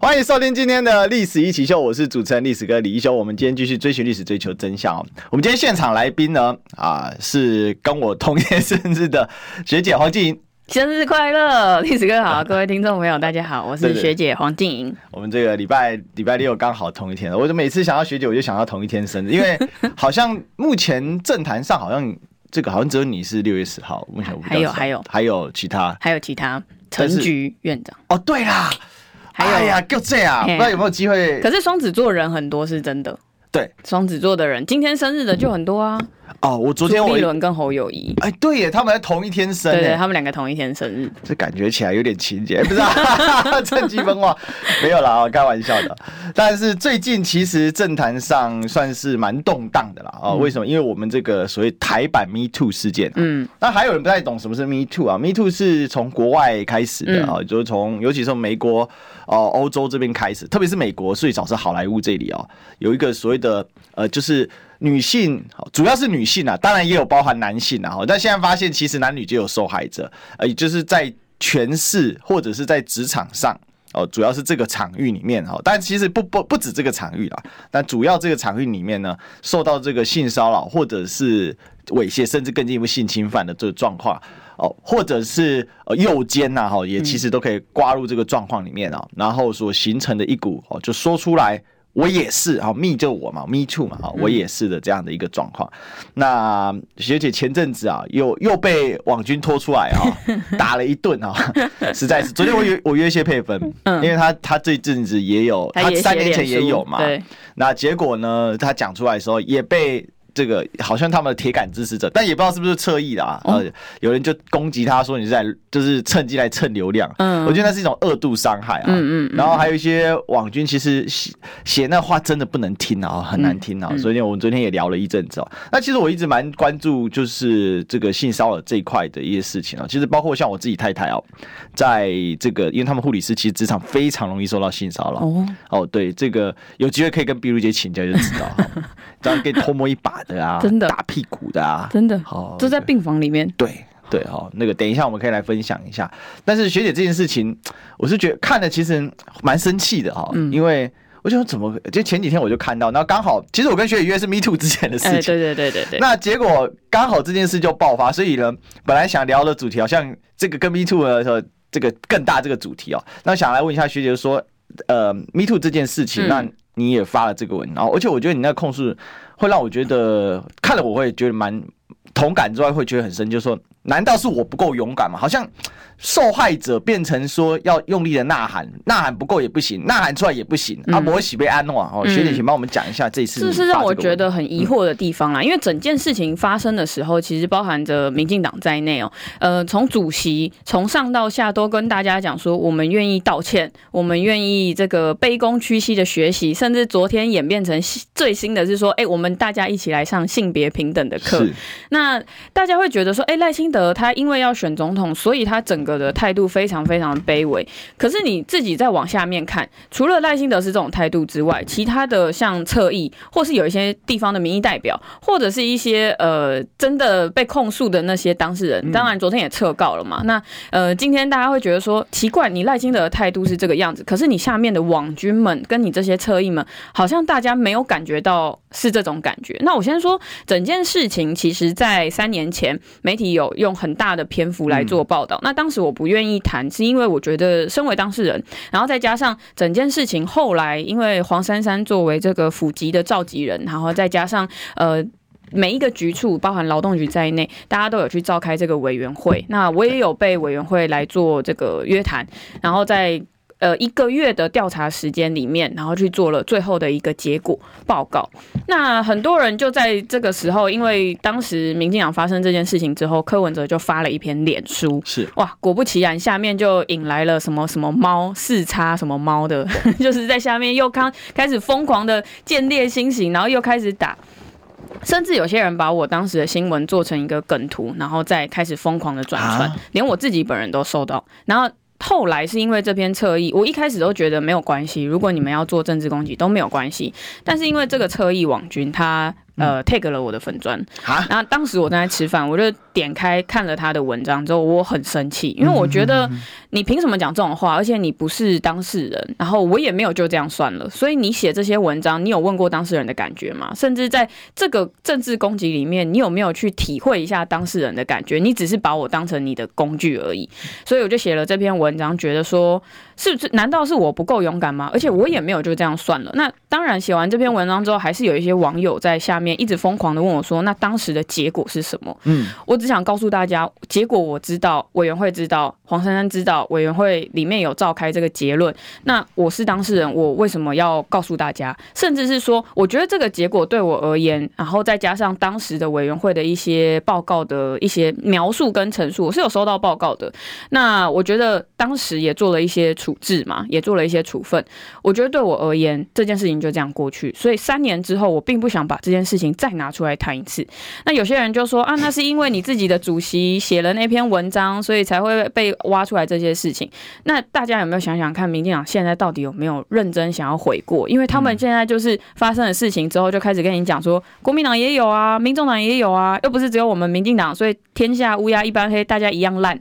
欢迎收听今天的历史一起秀，我是主持人历史哥李一修。我们今天继续追寻历史，追求真相哦。我们今天现场来宾呢，啊，是跟我同年生日的学姐黄静莹，生日快乐，历史哥 好，各位听众朋友大家好，我是学姐黄静莹。我们这个礼拜礼拜六刚好同一天，我就每次想到学姐，我就想到同一天生日，因为好像目前政坛上好像这个好像只有你是六月十号，目前还有还有还有其他还有其他陈局院长哦，对啦。还有哎呀，就这样，不知道有没有机会。可是双子座人很多是真的。对，双子座的人今天生日的就很多啊。哦，我昨天我朱立伦跟侯友谊，哎，对耶，他们在同一天生，对，他们两个同一天生日，这感觉起来有点情节，不是 趁机分化，没有啦，开玩笑的。但是最近其实政坛上算是蛮动荡的啦啊，为什么？因为我们这个所谓台版 Me Too 事件，嗯，那还有人不太懂什么是 Me Too 啊？Me Too 是从国外开始的啊，就是从尤其是从美国哦、欧洲这边开始，特别是美国最早是好莱坞这里啊，有一个所谓的呃，就是。女性，主要是女性啊，当然也有包含男性啊。但现在发现，其实男女就有受害者，呃，就是在权势或者是在职场上哦，主要是这个场域里面哈。但其实不不不止这个场域啦，但主要这个场域里面呢，受到这个性骚扰或者是猥亵，甚至更进一步性侵犯的这个状况哦，或者是呃诱奸呐哈，也其实都可以挂入这个状况里面啊。然后所形成的一股哦，就说出来。我也是啊，me 就我嘛，me too 嘛，啊，我也是的这样的一个状况。那学姐前阵子啊，又又被网军拖出来啊，打了一顿啊，实在是。昨天我约 我约谢佩芬，因为他他这阵子也有，他三年前也有嘛。那结果呢，他讲出来的时候也被。这个好像他们的铁杆支持者，但也不知道是不是侧翼的啊。呃，有人就攻击他说你是在就是趁机来蹭流量。嗯，我觉得那是一种恶度伤害啊。嗯嗯。然后还有一些网军其实写写那话真的不能听啊，很难听啊。所以我们昨天也聊了一阵子哦。那其实我一直蛮关注就是这个性骚扰这一块的一些事情啊。其实包括像我自己太太哦，在这个因为他们护理师其实职场非常容易受到性骚扰。哦哦，对，这个有机会可以跟碧如姐请教就知道，这样可以偷摸一把。对啊，真的打屁股的啊，真的好，都在病房里面。对对哈，那个等一下我们可以来分享一下。但是学姐这件事情，我是觉得看的其实蛮生气的哈，因为我就说怎么就前几天我就看到，然后刚好其实我跟学姐约是 Me Too 之前的事情，对对对对对。那结果刚好这件事就爆发，所以呢，本来想聊的主题好像这个跟 Me Too 的这个更大这个主题哦，那想来问一下学姐说，呃，Me Too 这件事情，那你也发了这个文，然后而且我觉得你那控诉。会让我觉得看了我会觉得蛮同感之外，会觉得很深，就是说，难道是我不够勇敢吗？好像。受害者变成说要用力的呐喊，呐喊不够也不行，呐喊出来也不行。阿伯喜被安诺哦，学姐请帮我们讲一下这次。这是让我觉得很疑惑的地方啦，因为整件事情发生的时候，其实包含着民进党在内哦。呃，从主席从上到下都跟大家讲说，我们愿意道歉，我们愿意这个卑躬屈膝的学习，甚至昨天演变成最新的是说，哎，我们大家一起来上性别平等的课。那大家会觉得说，哎，赖清德他因为要选总统，所以他整个。的态度非常非常卑微，可是你自己再往下面看，除了赖清德是这种态度之外，其他的像侧翼，或是有一些地方的民意代表，或者是一些呃真的被控诉的那些当事人，当然昨天也撤告了嘛。那呃今天大家会觉得说奇怪，你赖清德的态度是这个样子，可是你下面的网军们跟你这些侧翼们，好像大家没有感觉到是这种感觉。那我先说整件事情，其实在三年前媒体有用很大的篇幅来做报道，那当时。我不愿意谈，是因为我觉得身为当事人，然后再加上整件事情后来，因为黄珊珊作为这个府级的召集人，然后再加上呃每一个局处，包含劳动局在内，大家都有去召开这个委员会，那我也有被委员会来做这个约谈，然后在。呃，一个月的调查时间里面，然后去做了最后的一个结果报告。那很多人就在这个时候，因为当时民进党发生这件事情之后，柯文哲就发了一篇脸书，是哇，果不其然，下面就引来了什么什么猫四叉什么猫的，就是在下面又开开始疯狂的见猎心喜，然后又开始打。甚至有些人把我当时的新闻做成一个梗图，然后再开始疯狂的转传，啊、连我自己本人都收到。然后后来是因为这篇侧翼，我一开始都觉得没有关系，如果你们要做政治攻击都没有关系。但是因为这个侧翼网军他呃 take 了我的粉砖，啊、然后当时我正在吃饭，我就点开看了他的文章之后，我很生气，因为我觉得。你凭什么讲这种话？而且你不是当事人，然后我也没有就这样算了。所以你写这些文章，你有问过当事人的感觉吗？甚至在这个政治攻击里面，你有没有去体会一下当事人的感觉？你只是把我当成你的工具而已。所以我就写了这篇文章，觉得说，是不是？难道是我不够勇敢吗？而且我也没有就这样算了。那当然，写完这篇文章之后，还是有一些网友在下面一直疯狂的问我说，那当时的结果是什么？嗯，我只想告诉大家，结果我知道，委员会知道，黄珊珊知道。委员会里面有召开这个结论，那我是当事人，我为什么要告诉大家？甚至是说，我觉得这个结果对我而言，然后再加上当时的委员会的一些报告的一些描述跟陈述，我是有收到报告的。那我觉得当时也做了一些处置嘛，也做了一些处分。我觉得对我而言，这件事情就这样过去。所以三年之后，我并不想把这件事事情再拿出来谈一次。那有些人就说啊，那是因为你自己的主席写了那篇文章，所以才会被挖出来这些。事情，那大家有没有想想看，民进党现在到底有没有认真想要悔过？因为他们现在就是发生了事情之后，就开始跟你讲说，国民党也有啊，民众党也有啊，又不是只有我们民进党，所以天下乌鸦一般黑，大家一样烂。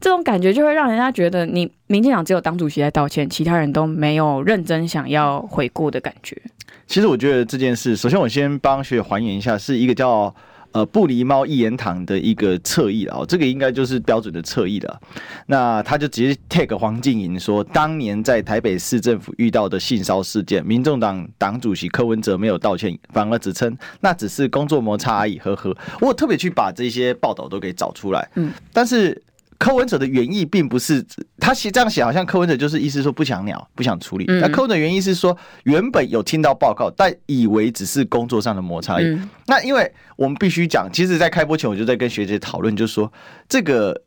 这种感觉就会让人家觉得，你民进党只有党主席在道歉，其他人都没有认真想要悔过的感觉。其实我觉得这件事，首先我先帮学姐还原一下，是一个叫。呃，不离猫一言堂的一个侧翼了哦，这个应该就是标准的侧翼了。那他就直接 take 黄静莹说，当年在台北市政府遇到的性骚事件，民众党党主席柯文哲没有道歉，反而只称那只是工作摩擦而已，呵呵。我特别去把这些报道都给找出来，嗯，但是。柯文哲的原意并不是他写这样写，好像柯文哲就是意思说不想鸟，不想处理。那柯文哲原意是说，原本有听到报告，但以为只是工作上的摩擦而已。那因为我们必须讲，其实，在开播前我就在跟学姐讨论，就是说这个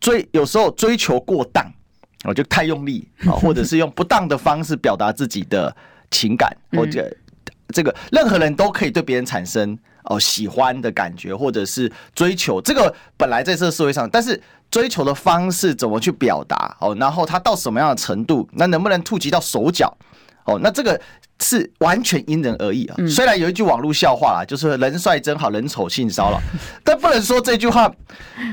追有时候追求过当，我就太用力啊，或者是用不当的方式表达自己的情感，或者这个任何人都可以对别人产生哦喜欢的感觉，或者是追求这个本来在这个社会上，但是。追求的方式怎么去表达哦？然后他到什么样的程度？那能不能触及到手脚？哦，那这个是完全因人而异啊。虽然有一句网络笑话啦，就是“人帅真好人丑性骚扰”，但不能说这句话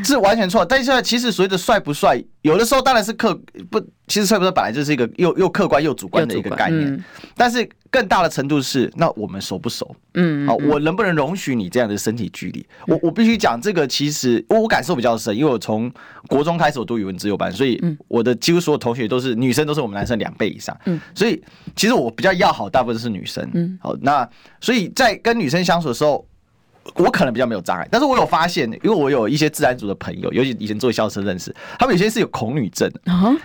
是完全错。但是其实所谓的帅不帅，有的时候当然是客不，其实帅不帅本来就是一个又又客观又主观的一个概念，但是。更大的程度是，那我们熟不熟？嗯，好，我能不能容许你这样的身体距离？我我必须讲这个，其实我感受比较深，因为我从国中开始我读语文自由班，所以我的几乎所有同学都是女生，都是我们男生两倍以上。嗯，所以其实我比较要好，大部分是女生。嗯，好，那所以在跟女生相处的时候。我可能比较没有障碍，但是我有发现，因为我有一些自然组的朋友，尤其以前做校车认识，他们有些是有恐女症，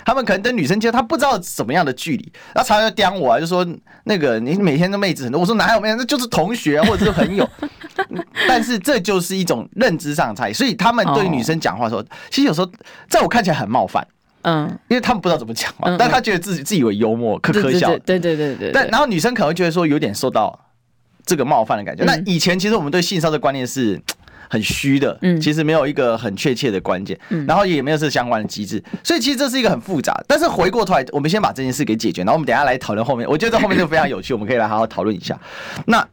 他们可能跟女生接，他不知道怎么样的距离，然后常常就刁我啊，就说那个你每天都妹子很多，我说哪有妹子，那就是同学啊，或者是朋友，但是这就是一种认知上的差异，所以他们对女生讲话说，其实有时候在我看起来很冒犯，嗯，因为他们不知道怎么讲嘛，但他觉得自己自以为幽默，可可笑，对对对对，但然后女生可能会觉得说有点受到。这个冒犯的感觉。那以前其实我们对性骚的观念是 很虚的，嗯，其实没有一个很确切的关键，嗯，然后也没有这相关的机制，所以其实这是一个很复杂。但是回过头来，我们先把这件事给解决，然后我们等下来讨论后面。我觉得这后面就非常有趣，我们可以来好好讨论一下。那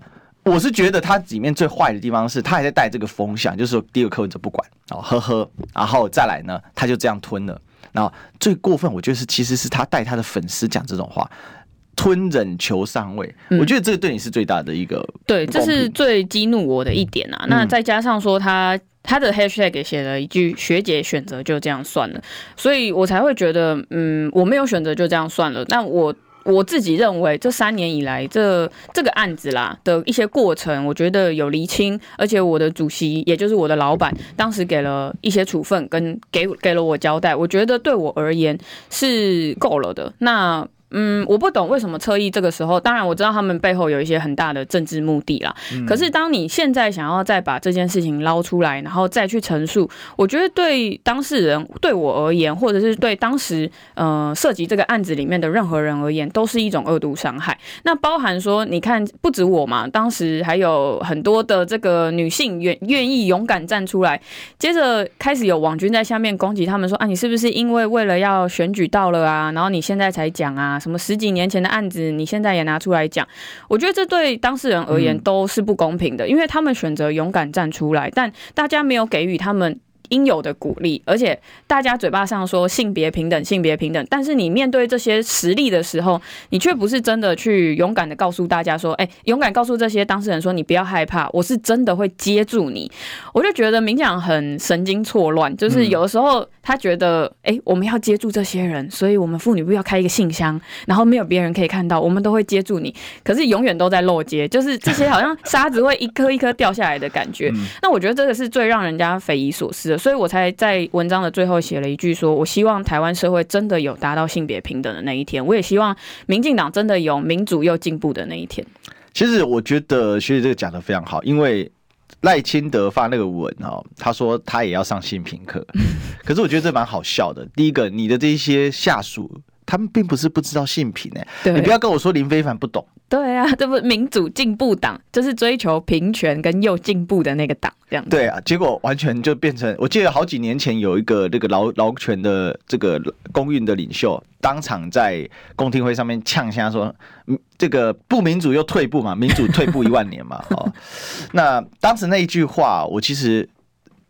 我是觉得它里面最坏的地方是，他还在带这个风向，就是说第二个柯文就不管哦，呵呵，然后再来呢，他就这样吞了。然后最过分，我觉得是其实是他带他的粉丝讲这种话。吞忍求上位，我觉得这个对你是最大的一个、嗯、对，这是最激怒我的一点啊。那再加上说他他的 hashtag 给写了一句“学姐选择就这样算了”，所以我才会觉得，嗯，我没有选择就这样算了。但我我自己认为，这三年以来这这个案子啦的一些过程，我觉得有厘清，而且我的主席也就是我的老板，当时给了一些处分跟给给了我交代，我觉得对我而言是够了的。那嗯，我不懂为什么侧翼这个时候，当然我知道他们背后有一些很大的政治目的啦。嗯、可是当你现在想要再把这件事情捞出来，然后再去陈述，我觉得对当事人、对我而言，或者是对当时呃涉及这个案子里面的任何人而言，都是一种恶毒伤害。那包含说，你看不止我嘛，当时还有很多的这个女性愿愿意勇敢站出来，接着开始有网军在下面攻击他们说啊，你是不是因为为了要选举到了啊，然后你现在才讲啊？什么十几年前的案子，你现在也拿出来讲？我觉得这对当事人而言都是不公平的，因为他们选择勇敢站出来，但大家没有给予他们。应有的鼓励，而且大家嘴巴上说性别平等，性别平等，但是你面对这些实例的时候，你却不是真的去勇敢的告诉大家说，哎、欸，勇敢告诉这些当事人说，你不要害怕，我是真的会接住你。我就觉得明讲很神经错乱，就是有的时候他觉得，哎、欸，我们要接住这些人，所以我们妇女部要开一个信箱，然后没有别人可以看到，我们都会接住你，可是永远都在漏接，就是这些好像沙子会一颗一颗掉下来的感觉。那我觉得这个是最让人家匪夷所思的。所以我才在文章的最后写了一句说，说我希望台湾社会真的有达到性别平等的那一天，我也希望民进党真的有民主又进步的那一天。其实我觉得学姐这个讲的非常好，因为赖清德发那个文哦，他说他也要上性平课，可是我觉得这蛮好笑的。第一个，你的这些下属。他们并不是不知道性平哎，你不要跟我说林非凡不懂。对啊，这不民主进步党，就是追求平权跟又进步的那个党，这样子。对啊，结果完全就变成，我记得好几年前有一个那个劳劳权的这个公运的领袖，当场在公听会上面呛下说，这个不民主又退步嘛，民主退步一万年嘛。哦，那当时那一句话，我其实。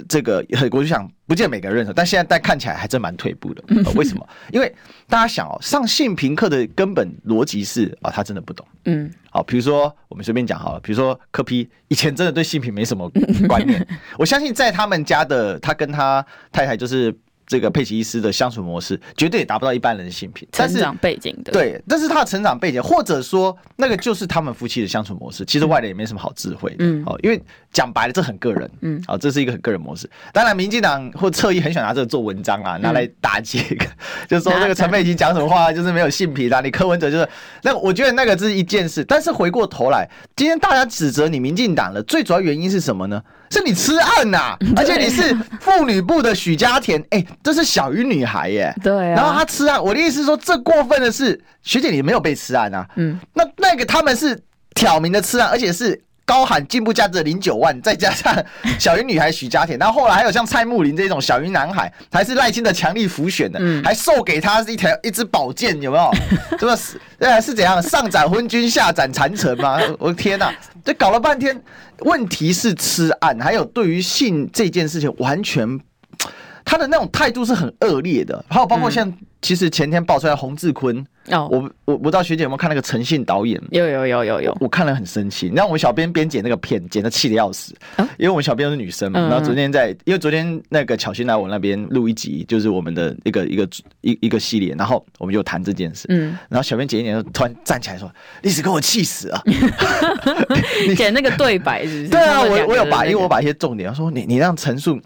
这个我就想，不见每个人认同，但现在但看起来还真蛮退步的。为什么？因为大家想哦，上性平课的根本逻辑是啊，他真的不懂。嗯，好，比如说我们随便讲好了，比如说柯批以前真的对性平没什么观念，我相信在他们家的他跟他太太就是。这个佩奇医师的相处模式绝对也达不到一般人的性品，成长背景的对，但是他的成长背景，或者说那个就是他们夫妻的相处模式。其实外人也没什么好智慧，嗯，哦，因为讲白了，这很个人，嗯，好，这是一个很个人模式。当然，民进党或侧翼很喜欢拿这个做文章啊，拿来打击，就是说这个陈佩琪讲什么话就是没有性平啊，你柯文哲就是那个，我觉得那个是一件事。但是回过头来，今天大家指责你民进党了最主要原因是什么呢？是你吃案呐、啊，而且你是妇女部的许家田，哎、欸，这是小鱼女孩耶。对、啊。然后他吃案，我的意思是说，这过分的是，学姐你没有被吃案啊。嗯。那那个他们是挑明的吃案，而且是高喊进步价值的零九万，再加上小云女孩许家田，然后后来还有像蔡木林这种小云男孩，还是赖清德强力浮选的，嗯、还授给他一条一支宝剑，有没有？这个是呃是怎样？上斩昏君，下斩谗臣吗？我的天哪、啊！这搞了半天。问题是吃案，还有对于性这件事情，完全他的那种态度是很恶劣的。还有包括像，其实前天爆出来洪志坤。哦，我我我不知道学姐有没有看那个诚信导演？有有有有有，我看了很生气。你知道我们小编编剪那个片，剪的气的要死，因为我们小编是女生嘛。然后昨天在，因为昨天那个巧心来我那边录一集，就是我们的一个一个一一个系列，然后我们就谈这件事。嗯，然后小编剪一剪，突然站起来说：“历史给我气死了！”你 剪那个对白是不是？对啊，我我有把，因为我把一些重点，说你你让陈述，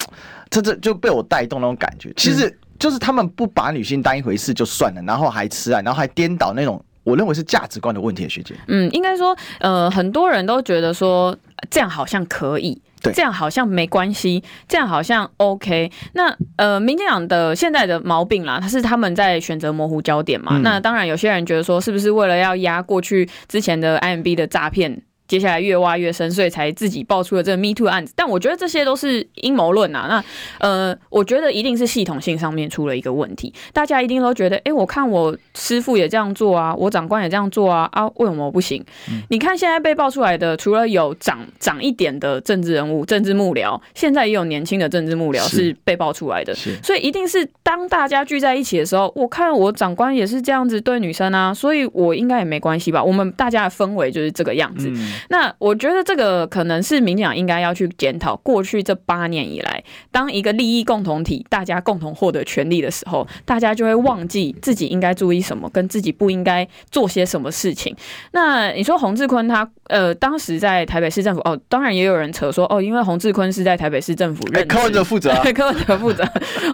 这这就被我带动那种感觉。其实。就是他们不把女性当一回事就算了，然后还吃啊，然后还颠倒那种我认为是价值观的问题。学姐，嗯，应该说，呃，很多人都觉得说这样好像可以，对，这样好像没关系，这样好像 OK。那呃，民进党的现在的毛病啦，他是他们在选择模糊焦点嘛。嗯、那当然，有些人觉得说，是不是为了要压过去之前的 IMB 的诈骗？接下来越挖越深，所以才自己爆出了这个 Me Too 案子。但我觉得这些都是阴谋论啊。那呃，我觉得一定是系统性上面出了一个问题。大家一定都觉得，哎、欸，我看我师傅也这样做啊，我长官也这样做啊，啊，为什么我不行？嗯、你看现在被爆出来的，除了有长长一点的政治人物、政治幕僚，现在也有年轻的政治幕僚是被爆出来的。所以一定是当大家聚在一起的时候，我看我长官也是这样子对女生啊，所以我应该也没关系吧？我们大家的氛围就是这个样子。嗯那我觉得这个可能是民进党应该要去检讨，过去这八年以来，当一个利益共同体，大家共同获得权利的时候，大家就会忘记自己应该注意什么，跟自己不应该做些什么事情。那你说洪志坤他呃，当时在台北市政府哦，当然也有人扯说哦，因为洪志坤是在台北市政府任职，柯文哲负责，对，柯文哲负责，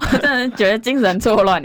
我真的觉得精神错乱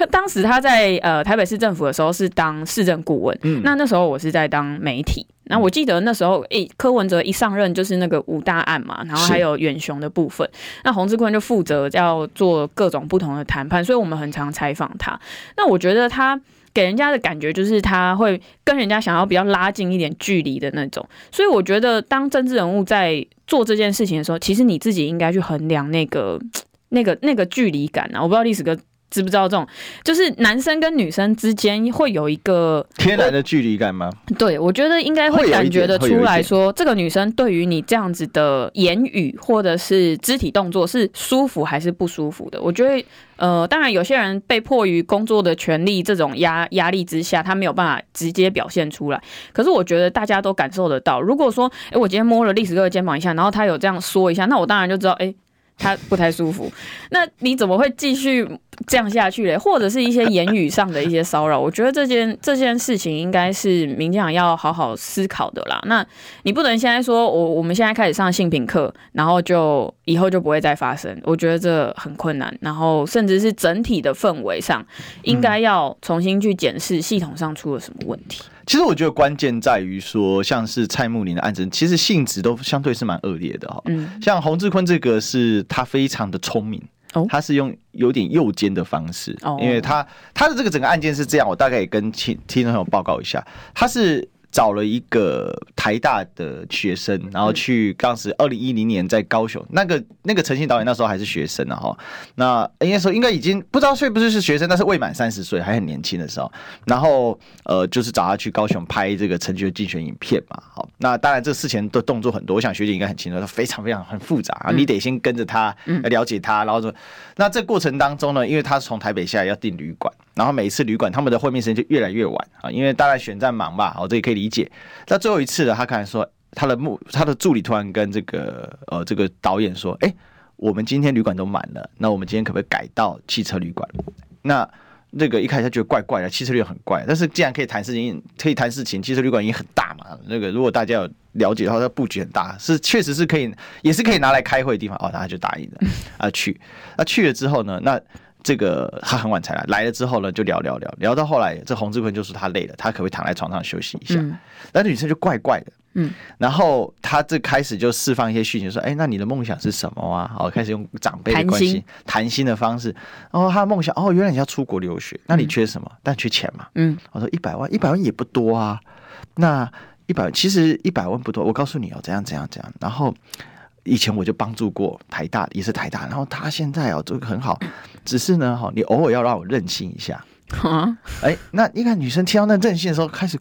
他当时他在呃台北市政府的时候是当市政顾问，嗯，那那时候我是在当媒体。那我记得那时候，诶、欸，柯文哲一上任就是那个五大案嘛，然后还有远雄的部分，那洪志坤就负责要做各种不同的谈判，所以我们很常采访他。那我觉得他给人家的感觉就是他会跟人家想要比较拉近一点距离的那种，所以我觉得当政治人物在做这件事情的时候，其实你自己应该去衡量那个、那个、那个距离感啊。我不知道历史哥。知不知道这种，就是男生跟女生之间会有一个天然的距离感吗？对，我觉得应该会感觉得出来说，这个女生对于你这样子的言语或者是肢体动作是舒服还是不舒服的？我觉得，呃，当然有些人被迫于工作的权利这种压压力之下，他没有办法直接表现出来。可是我觉得大家都感受得到，如果说，哎，我今天摸了历史哥的肩膀一下，然后他有这样说一下，那我当然就知道，哎。他不太舒服，那你怎么会继续这样下去嘞？或者是一些言语上的一些骚扰？我觉得这件这件事情应该是民进党要好好思考的啦。那你不能现在说我我们现在开始上性品课，然后就以后就不会再发生。我觉得这很困难，然后甚至是整体的氛围上，应该要重新去检视系统上出了什么问题。其实我觉得关键在于说，像是蔡慕林的案子，其实性质都相对是蛮恶劣的哈。嗯，像洪志坤这个是他非常的聪明，他是用有点诱奸的方式，因为他他的这个整个案件是这样，我大概也跟听听众朋友报告一下，他是。找了一个台大的学生，然后去当时二零一零年在高雄，那个那个陈信导演那时候还是学生啊哈，那应该说应该已经不知道是不是是学生，但是未满三十岁，还很年轻的时候，然后呃就是找他去高雄拍这个陈菊的竞选影片嘛，好，那当然这事前的动作很多，我想学姐应该很清楚，他非常非常很复杂啊，你得先跟着他了解他，然后说，那这过程当中呢，因为他是从台北下来要订旅馆，然后每一次旅馆他们的会面时间就越来越晚啊，因为大概选战忙吧，好，这也可以理解。那最后一次呢，他可能说，他的幕，他的助理突然跟这个呃这个导演说，哎、我们今天旅馆都满了，那我们今天可不可以改到汽车旅馆？那那个一开始他觉得怪怪的，汽车旅馆很怪，但是既然可以谈事情，可以谈事情，汽车旅馆已经很大嘛。那个如果大家有了解的话，它布局很大，是确实是可以，也是可以拿来开会的地方。哦，他就答应了啊去。那去了之后呢，那。这个他很晚才来，来了之后呢，就聊聊聊聊到后来，这洪志坤就说他累了，他可不可以躺在床上休息一下？嗯，但是女生就怪怪的，嗯，然后他这开始就释放一些讯息，说，哎，那你的梦想是什么啊？好，开始用长辈的关系谈心。的方式，哦，他的梦想，哦，原来你要出国留学，那你缺什么？但缺钱嘛，嗯，我说一百万，一百万也不多啊，那一百万其实一百万不多，我告诉你哦，怎样怎样怎样，然后。以前我就帮助过台大，也是台大，然后他现在哦，这个很好，只是呢，哈，你偶尔要让我任性一下，啊，哎，那你看女生听到那任性的时候，开始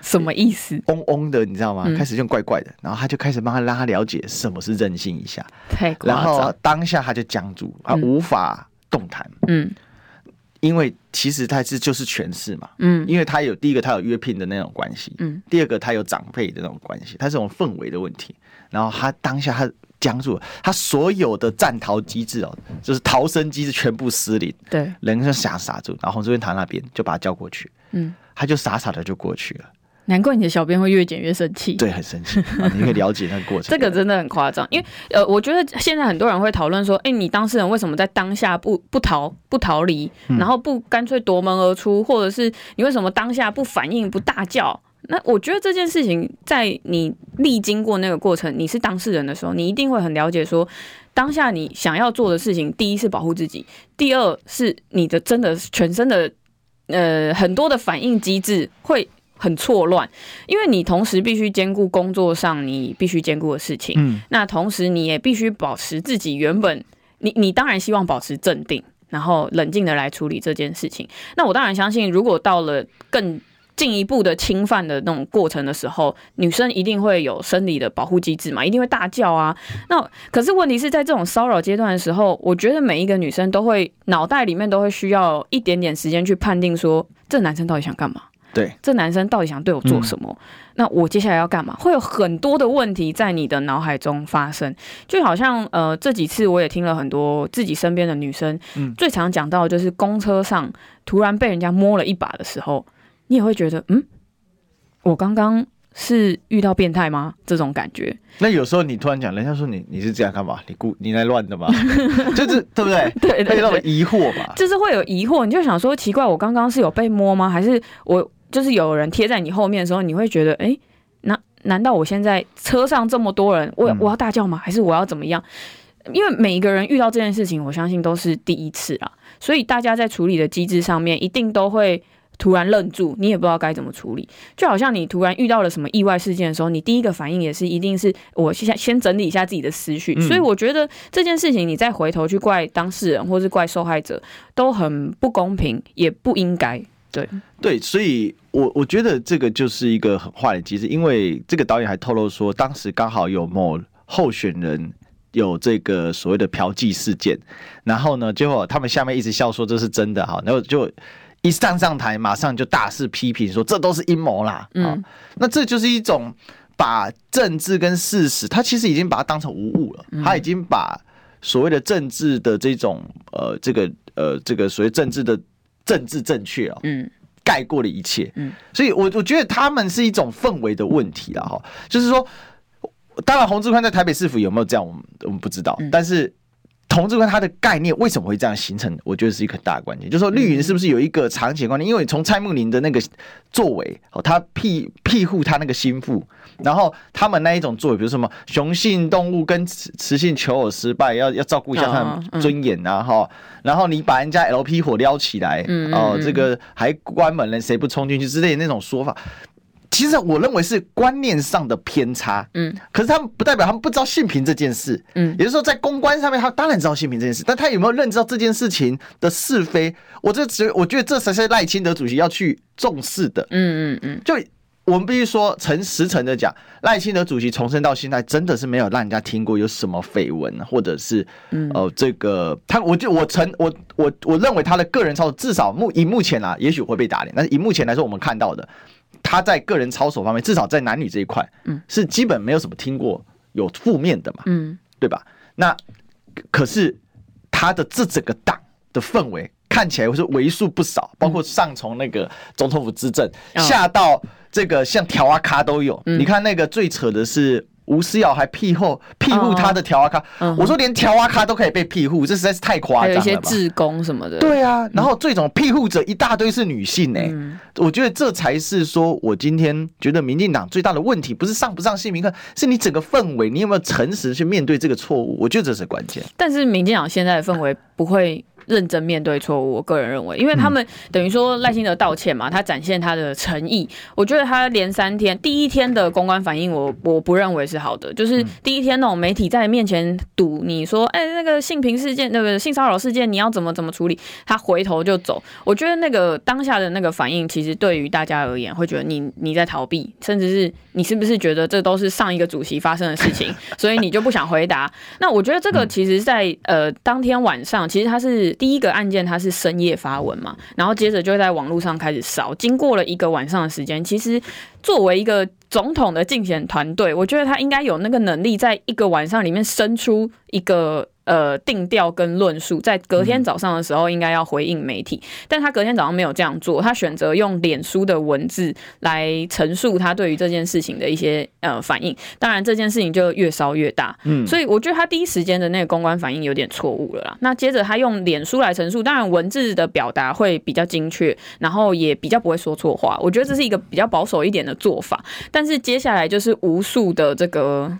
什么意思？嗡嗡的，你知道吗？开始就怪怪的，然后他就开始帮他让他了解什么是任性一下，太夸张，然后当下他就僵住啊，无法动弹，嗯，因为其实他是就是权势嘛，嗯，因为他有第一个他有约聘的那种关系，嗯，第二个他有长辈的那种关系，他是这种氛围的问题。然后他当下他僵住了，他所有的战逃机制哦，就是逃生机制全部失灵，对，人就傻傻住。然后洪志坤躺那边就把他叫过去，嗯，他就傻傻的就过去了。难怪你的小编会越剪越生气，对，很生气。你可以了解那个过程，这个真的很夸张。因为呃，我觉得现在很多人会讨论说，哎，你当事人为什么在当下不不逃不逃离，然后不干脆夺门而出，或者是你为什么当下不反应不大叫？那我觉得这件事情，在你历经过那个过程，你是当事人的时候，你一定会很了解说，当下你想要做的事情，第一是保护自己，第二是你的真的全身的呃很多的反应机制会很错乱，因为你同时必须兼顾工作上你必须兼顾的事情，嗯，那同时你也必须保持自己原本，你你当然希望保持镇定，然后冷静的来处理这件事情。那我当然相信，如果到了更进一步的侵犯的那种过程的时候，女生一定会有生理的保护机制嘛，一定会大叫啊。那可是问题是在这种骚扰阶段的时候，我觉得每一个女生都会脑袋里面都会需要一点点时间去判定说，这男生到底想干嘛？对，这男生到底想对我做什么？嗯、那我接下来要干嘛？会有很多的问题在你的脑海中发生，就好像呃这几次我也听了很多自己身边的女生，嗯，最常讲到的就是公车上突然被人家摸了一把的时候。你也会觉得，嗯，我刚刚是遇到变态吗？这种感觉。那有时候你突然讲，人家说你你是这样干嘛？你故你来乱的吗？就是对不 对？对，对，对，会疑惑吧？就是会有疑惑，你就想说奇怪，我刚刚是有被摸吗？还是我就是有人贴在你后面的时候，你会觉得，哎，那难道我现在车上这么多人，我我要大叫吗？还是我要怎么样？因为每一个人遇到这件事情，我相信都是第一次啊，所以大家在处理的机制上面，一定都会。突然愣住，你也不知道该怎么处理，就好像你突然遇到了什么意外事件的时候，你第一个反应也是一定是我先先整理一下自己的思绪。所以我觉得这件事情，你再回头去怪当事人或是怪受害者，都很不公平，也不应该。对对，所以我我觉得这个就是一个很坏的机制，因为这个导演还透露说，当时刚好有某候选人有这个所谓的嫖妓事件，然后呢，结果他们下面一直笑说这是真的哈，然后就。一上上台，马上就大肆批评说这都是阴谋啦。嗯，那这就是一种把政治跟事实，他其实已经把它当成无物了。他已经把所谓的政治的这种呃，这个呃，这个所谓政治的政治正确啊，嗯，盖过了一切。嗯，所以我我觉得他们是一种氛围的问题了哈。就是说，当然洪志宽在台北市府有没有这样，我们我们不知道，但是。同志观它的概念为什么会这样形成？我觉得是一个很大的关键，就是说绿营是不是有一个长期观念？因为从蔡慕林的那个作为，哦，他庇庇护他那个心腹，然后他们那一种作为，比如什么雄性动物跟雌雌性求偶失败，要要照顾一下他们尊严啊，哈，然后你把人家 LP 火撩起来，哦，这个还关门了，谁不冲进去之类的那种说法。其实我认为是观念上的偏差，嗯，可是他们不代表他们不知道性平这件事，嗯，也就是说在公关上面，他当然知道性平这件事，但他有没有认知到这件事情的是非？我这只我觉得这才是赖清德主席要去重视的，嗯嗯嗯。就我们必须说诚实诚的讲，赖清德主席从生到现在真的是没有让人家听过有什么绯闻，或者是，呃，这个他，我就我承我我我认为他的个人操作至少目以目前啊，也许会被打脸，但是以目前来说，我们看到的。他在个人操守方面，至少在男女这一块，嗯，是基本没有什么听过有负面的嘛，嗯，对吧？那可是他的这整个党的氛围看起来是为数不少，包括上从那个总统府执政，下到这个像条啊卡都有。你看那个最扯的是。吴思瑶还庇护庇护他的条啊咖，我说连条啊咖都可以被庇护，这实在是太夸张了。有一些志工什么的。对啊，然后这种庇护者一大堆是女性呢、欸。嗯、我觉得这才是说我今天觉得民进党最大的问题，不是上不上姓名课，是你整个氛围，你有没有诚实去面对这个错误？我觉得这是关键。但是民进党现在的氛围不会。认真面对错误，我个人认为，因为他们等于说赖清德道歉嘛，他展现他的诚意。我觉得他连三天，第一天的公关反应我，我我不认为是好的。就是第一天那种媒体在面前堵你说，哎，那个性平事件，那个性骚扰事件，你要怎么怎么处理？他回头就走。我觉得那个当下的那个反应，其实对于大家而言，会觉得你你在逃避，甚至是你是不是觉得这都是上一个主席发生的事情，所以你就不想回答？那我觉得这个其实在，在呃当天晚上，其实他是。第一个案件，它是深夜发文嘛，然后接着就在网络上开始烧。经过了一个晚上的时间，其实作为一个总统的竞选团队，我觉得他应该有那个能力，在一个晚上里面生出一个。呃，定调跟论述，在隔天早上的时候应该要回应媒体，但他隔天早上没有这样做，他选择用脸书的文字来陈述他对于这件事情的一些呃反应。当然，这件事情就越烧越大，嗯，所以我觉得他第一时间的那个公关反应有点错误了啦。那接着他用脸书来陈述，当然文字的表达会比较精确，然后也比较不会说错话。我觉得这是一个比较保守一点的做法。但是接下来就是无数的这个。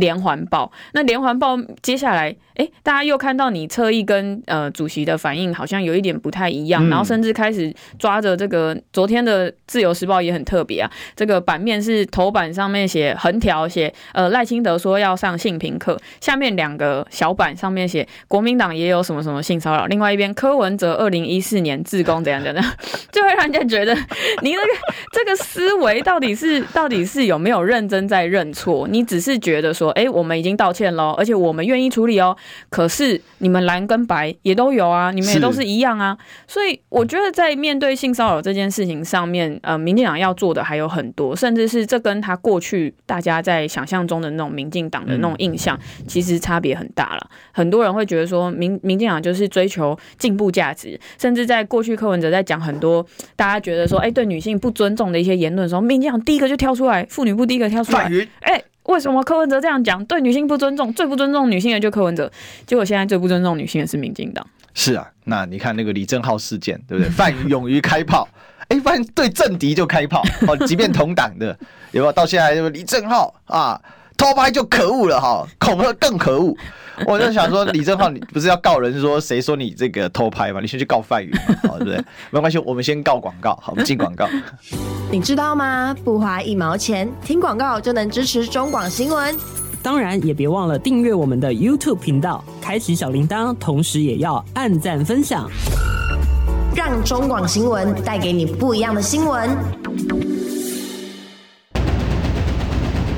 连环报，那连环报接下来，哎、欸，大家又看到你侧翼跟呃主席的反应好像有一点不太一样，嗯、然后甚至开始抓着这个昨天的自由时报也很特别啊，这个版面是头版上面写横条写呃赖清德说要上性平课，下面两个小版上面写国民党也有什么什么性骚扰，另外一边柯文哲二零一四年自工怎样怎样，就会让人家觉得你那个这个思维到底是到底是有没有认真在认错？你只是觉得。说，哎，我们已经道歉了，而且我们愿意处理哦。可是你们蓝跟白也都有啊，你们也都是一样啊。所以我觉得在面对性骚扰这件事情上面，呃，民进党要做的还有很多，甚至是这跟他过去大家在想象中的那种民进党的那种印象，其实差别很大了。很多人会觉得说，民民进党就是追求进步价值，甚至在过去柯文哲在讲很多大家觉得说，哎，对女性不尊重的一些言论的时候，民进党第一个就跳出来，妇女部第一个跳出来，哎，为什么柯文哲这样讲？对女性不尊重，最不尊重女性的就柯文哲，结果现在最不尊重女性的是民进党。是啊，那你看那个李正浩事件，对不对？范勇于开炮，哎，发现对政敌就开炮，哦，即便同党的，有没有？到现在就是李正浩啊。偷拍就可恶了哈，恐吓更可恶。我就想说，李正浩，你不是要告人说谁说你这个偷拍吗？你先去告范宇，好对不对？没关系，我们先告广告，好，我们进广告。你知道吗？不花一毛钱，听广告就能支持中广新闻。当然，也别忘了订阅我们的 YouTube 频道，开启小铃铛，同时也要按赞分享，让中广新闻带给你不一样的新闻。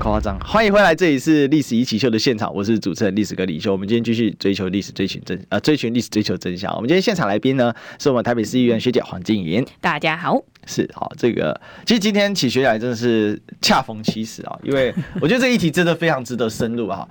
很夸张，欢迎回来，这里是《历史一起秀》的现场，我是主持人历史哥李修。我们今天继续追求历史，追寻真呃，追寻历史，追求真相。我们今天现场来宾呢，是我们台北市议员学姐黄静莹。大家好。是好，这个其实今天起学姐来真的是恰逢其时啊，因为我觉得这个议题真的非常值得深入啊。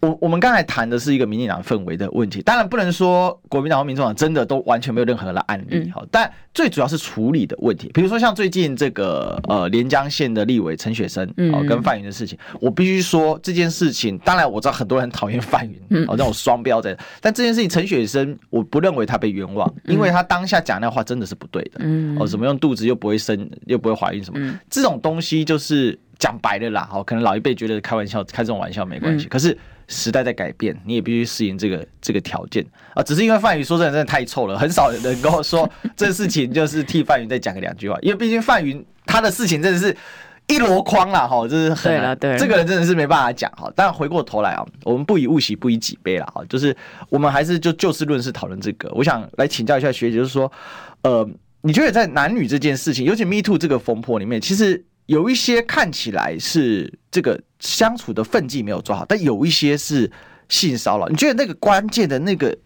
我我们刚才谈的是一个民进党氛围的问题，当然不能说国民党和民众党真的都完全没有任何的案例哈，但最主要是处理的问题，比如说像最近这个呃连江县的立委陈雪生哦跟范云的事情，我必须说这件事情，当然我知道很多人讨厌范云哦那种双标在，但这件事情陈雪生我不认为他被冤枉，因为他当下讲那话真的是不对的，哦怎么用肚子又不会生又不会怀孕什么，这种东西就是讲白了啦，哦可能老一辈觉得开玩笑开这种玩笑没关系，可是。时代在改变，你也必须适应这个这个条件啊！只是因为范宇说真的真的太臭了，很少人跟我说 这事情就是替范云再讲个两句话，因为毕竟范云他的事情真的是一箩筐啦，哈，这是很难，对，这个人真的是没办法讲哈。但回过头来啊，我们不以物喜，不以己悲了哈，就是我们还是就就事论事讨论这个。我想来请教一下学姐，就是说，呃，你觉得在男女这件事情，尤其 Me Too 这个风波里面，其实有一些看起来是这个。相处的分际没有做好，但有一些是性骚扰。你觉得那个关键的那个？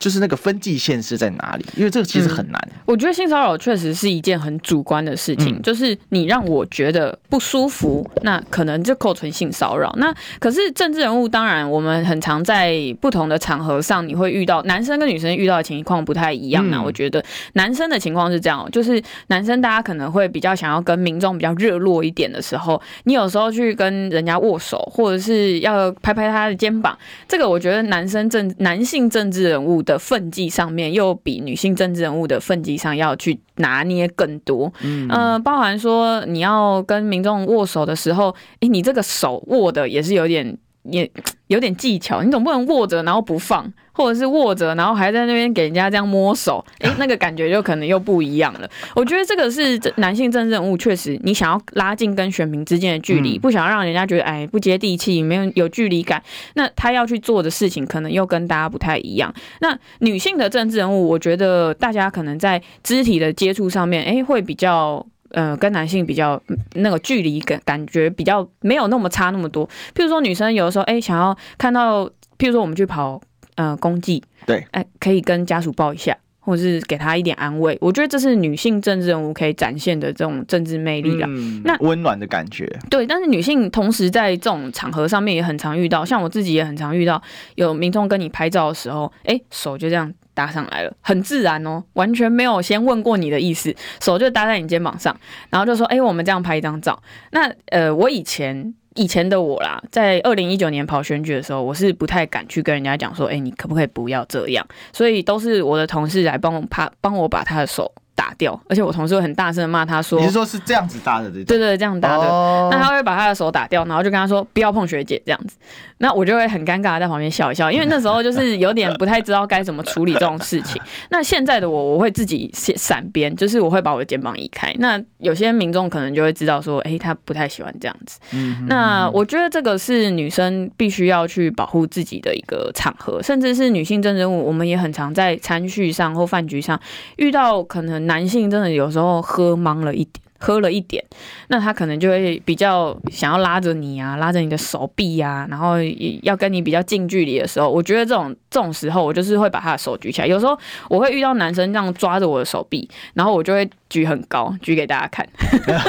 就是那个分界线是在哪里？因为这个其实很难。嗯、我觉得性骚扰确实是一件很主观的事情，嗯、就是你让我觉得不舒服，那可能就构成性骚扰。那可是政治人物，当然我们很常在不同的场合上，你会遇到男生跟女生遇到的情况不太一样。那、嗯、我觉得男生的情况是这样，就是男生大家可能会比较想要跟民众比较热络一点的时候，你有时候去跟人家握手，或者是要拍拍他的肩膀，这个我觉得男生政男性政治人物的分际上面又比女性政治人物的分际上要去拿捏更多，嗯、呃，包含说你要跟民众握手的时候，哎，你这个手握的也是有点也。有点技巧，你总不能握着然后不放，或者是握着然后还在那边给人家这样摸手，诶，那个感觉就可能又不一样了。我觉得这个是男性政治人物确实，你想要拉近跟选民之间的距离，不想让人家觉得哎不接地气，没有有距离感，那他要去做的事情可能又跟大家不太一样。那女性的政治人物，我觉得大家可能在肢体的接触上面，哎，会比较。呃，跟男性比较那个距离感感觉比较没有那么差那么多。譬如说，女生有的时候哎、欸，想要看到，譬如说我们去跑呃公祭，对，哎、欸，可以跟家属抱一下，或者是给他一点安慰。我觉得这是女性政治人物可以展现的这种政治魅力啦。嗯、那温暖的感觉，对。但是女性同时在这种场合上面也很常遇到，像我自己也很常遇到，有民众跟你拍照的时候，哎、欸，手就这样。搭上来了，很自然哦，完全没有先问过你的意思，手就搭在你肩膀上，然后就说：“哎、我们这样拍一张照。”那呃，我以前以前的我啦，在二零一九年跑选举的时候，我是不太敢去跟人家讲说：“哎、你可不可以不要这样？”所以都是我的同事来帮我拍，帮我把他的手打掉，而且我同事会很大声的骂他说：“你是说是这样子搭的对？”对对，这样搭的。哦、那他会把他的手打掉，然后就跟他说：“不要碰学姐。”这样子，那我就会很尴尬在旁边笑一笑，因为那时候就是有点不太知道该怎么处理这种事情。那现在的我，我会自己闪边，就是我会把我的肩膀移开。那有些民众可能就会知道说：“哎、欸，他不太喜欢这样子。嗯哼哼”那我觉得这个是女生必须要去保护自己的一个场合，甚至是女性政治人物，我们也很常在餐叙上或饭局上遇到，可能男性真的有时候喝茫了一点。喝了一点，那他可能就会比较想要拉着你啊，拉着你的手臂啊，然后要跟你比较近距离的时候，我觉得这种这种时候，我就是会把他的手举起来。有时候我会遇到男生这样抓着我的手臂，然后我就会举很高，举给大家看。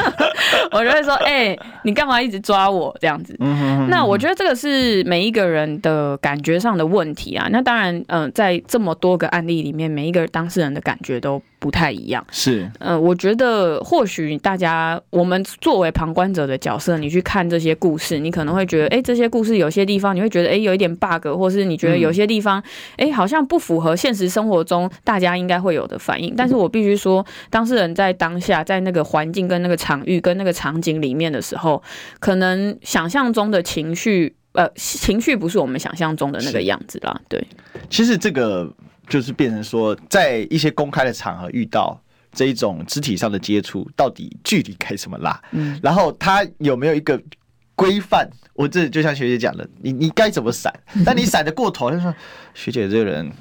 我就会说：“哎、欸，你干嘛一直抓我这样子？”那我觉得这个是每一个人的感觉上的问题啊。那当然，嗯、呃，在这么多个案例里面，每一个当事人的感觉都不太一样。是，嗯、呃，我觉得或许。大家，我们作为旁观者的角色，你去看这些故事，你可能会觉得，哎、欸，这些故事有些地方你会觉得，哎、欸，有一点 bug，或是你觉得有些地方，哎、欸，好像不符合现实生活中大家应该会有的反应。但是我必须说，当事人在当下，在那个环境、跟那个场域、跟那个场景里面的时候，可能想象中的情绪，呃，情绪不是我们想象中的那个样子啦。对，其实这个就是变成说，在一些公开的场合遇到。这一种肢体上的接触，到底距离该怎么拉？嗯，然后他有没有一个规范？我这就像学姐讲的，你你该怎么闪？但你闪的过头，就说学姐这个人。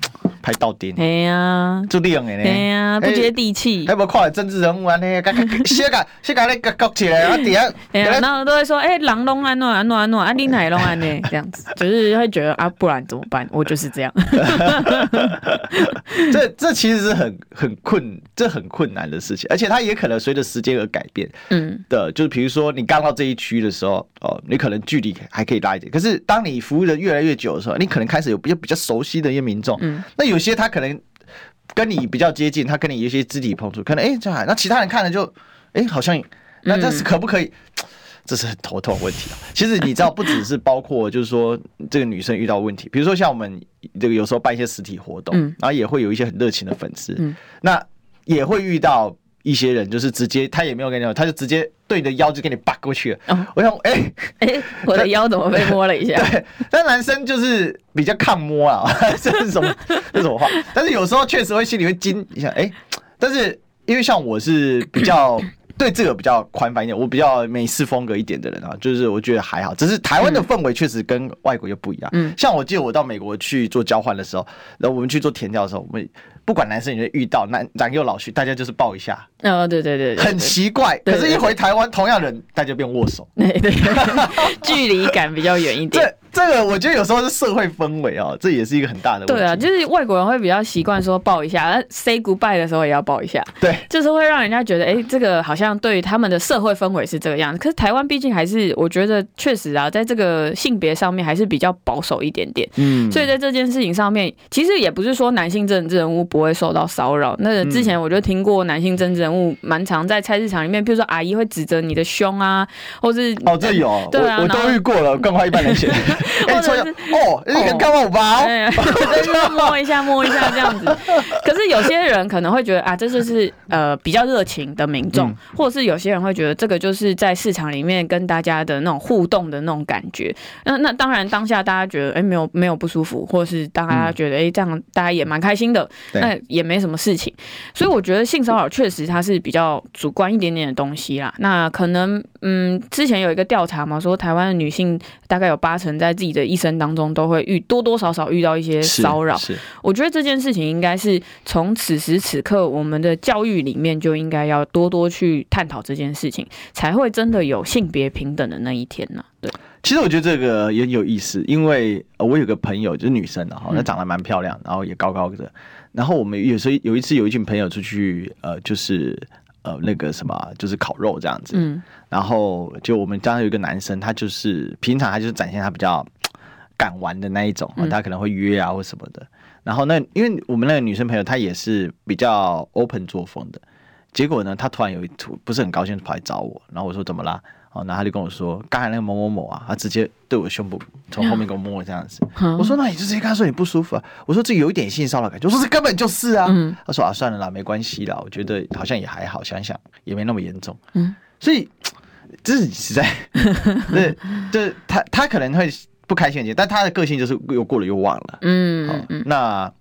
拍到点，哎呀，注定的呢，哎呀，不接地气。还有看政治人物啊，那个先个先个那个搁起来，然后底下，然后都会说，哎，人拢安怎安怎安怎，啊，你哪拢安呢？这样子，就是会觉得啊，不然怎么办？我就是这样。这这其实是很很困，这很困难的事情，而且它也可能随着时间而改变。嗯，的，就是比如说你刚到这一区的时候，哦，你可能距离还可以拉一点，可是当你服务的越来越久的时候，你可能开始有比较比较熟悉的一些民众，嗯，那。有些他可能跟你比较接近，他跟你有一些肢体碰触，可能哎这样，那其他人看了就哎好像，那这是可不可以？嗯、这是很头痛的问题啊。其实你知道，不只是包括就是说这个女生遇到问题，比如说像我们这个有时候办一些实体活动，嗯、然后也会有一些很热情的粉丝，嗯、那也会遇到。一些人就是直接，他也没有跟你讲，他就直接对你的腰就给你扒过去了。哦、我想，哎、欸，哎、欸，我的腰怎么被摸了一下？对，但男生就是比较抗摸啊，这是什么？这是什么话？但是有时候确实会心里会惊一下，哎、欸，但是因为像我是比较对这个比较宽泛一点，我比较美式风格一点的人啊，就是我觉得还好。只是台湾的氛围确实跟外国又不一样。嗯，像我记得我到美国去做交换的时候，然后我们去做田调的时候，我们。不管男生女生遇到男男幼老去，大家就是抱一下。哦，对对对，很奇怪。可是，一回台湾，同样人，大家变握手。对 对，距离感比较远一点。这个我觉得有时候是社会氛围啊，这也是一个很大的问题。对啊，就是外国人会比较习惯说抱一下，say goodbye 的时候也要抱一下。对，就是会让人家觉得，哎，这个好像对于他们的社会氛围是这个样子。可是台湾毕竟还是，我觉得确实啊，在这个性别上面还是比较保守一点点。嗯，所以在这件事情上面，其实也不是说男性政治人物不会受到骚扰。那之前我就听过男性政治人物蛮常在菜市场里面，比如说阿姨会指着你的胸啊，或是哦，这有，对啊，我都遇过了，更快一般人写。或者是哦，你看看我吧，就是摸一下摸一下这样子。可是有些人可能会觉得啊，这就是呃比较热情的民众，嗯、或者是有些人会觉得这个就是在市场里面跟大家的那种互动的那种感觉。那那当然当下大家觉得哎、欸、没有没有不舒服，或者是大家觉得哎、欸、这样大家也蛮开心的，那也没什么事情。所以我觉得性骚扰确实它是比较主观一点点的东西啦。那可能嗯之前有一个调查嘛，说台湾的女性大概有八成在自己的一生当中都会遇多多少少遇到一些骚扰，我觉得这件事情应该是从此时此刻我们的教育里面就应该要多多去探讨这件事情，才会真的有性别平等的那一天呢。对，其实我觉得这个也有意思，因为我有个朋友就是女生的哈，她长得蛮漂亮，然后也高高的，然后我们有时候有一次有一群朋友出去，呃，就是呃那个什么，就是烤肉这样子，嗯，然后就我们当时有一个男生，他就是平常他就是展现他比较。敢玩的那一种，他可能会约啊或什么的。然后那因为我们那个女生朋友她也是比较 open 作风的，结果呢，她突然有一突不是很高兴跑来找我，然后我说怎么啦？哦，然后他就跟我说，刚才那个某某某啊，他直接对我胸部从后面给我摸这样子。我说那你就直接跟他说你不舒服啊。我说这有一点性骚扰感觉。我说这根本就是啊。他说啊算了啦，没关系啦，我觉得好像也还好，想想也没那么严重。嗯，所以这是实在，对，就是他他可能会不开心一点，但他的个性就是又过了又忘了。嗯嗯，那。